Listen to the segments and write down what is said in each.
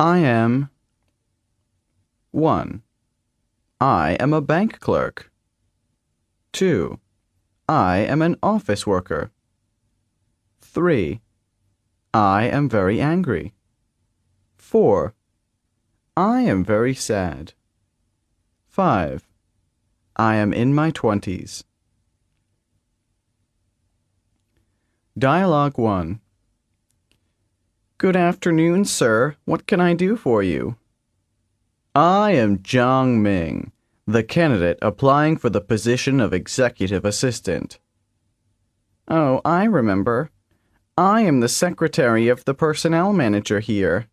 I am 1. I am a bank clerk. 2. I am an office worker. 3. I am very angry. 4. I am very sad. 5. I am in my twenties. Dialogue 1 Good afternoon, sir. What can I do for you? I am Jiang Ming, the candidate applying for the position of executive assistant. Oh, I remember. I am the secretary of the personnel manager here.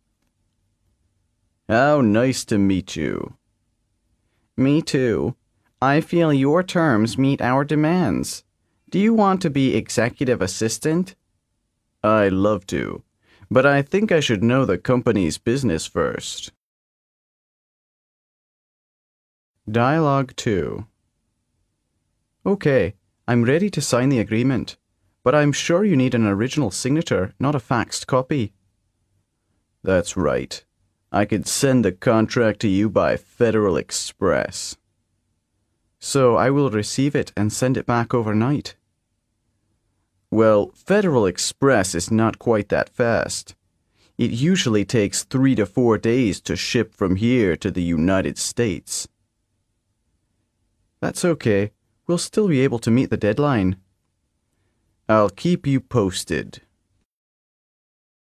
How nice to meet you. Me too. I feel your terms meet our demands. Do you want to be executive assistant? I'd love to, but I think I should know the company's business first. Dialogue 2 Okay, I'm ready to sign the agreement, but I'm sure you need an original signature, not a faxed copy. That's right. I could send the contract to you by Federal Express. So I will receive it and send it back overnight. Well, Federal Express is not quite that fast. It usually takes three to four days to ship from here to the United States. That's okay. We'll still be able to meet the deadline. I'll keep you posted.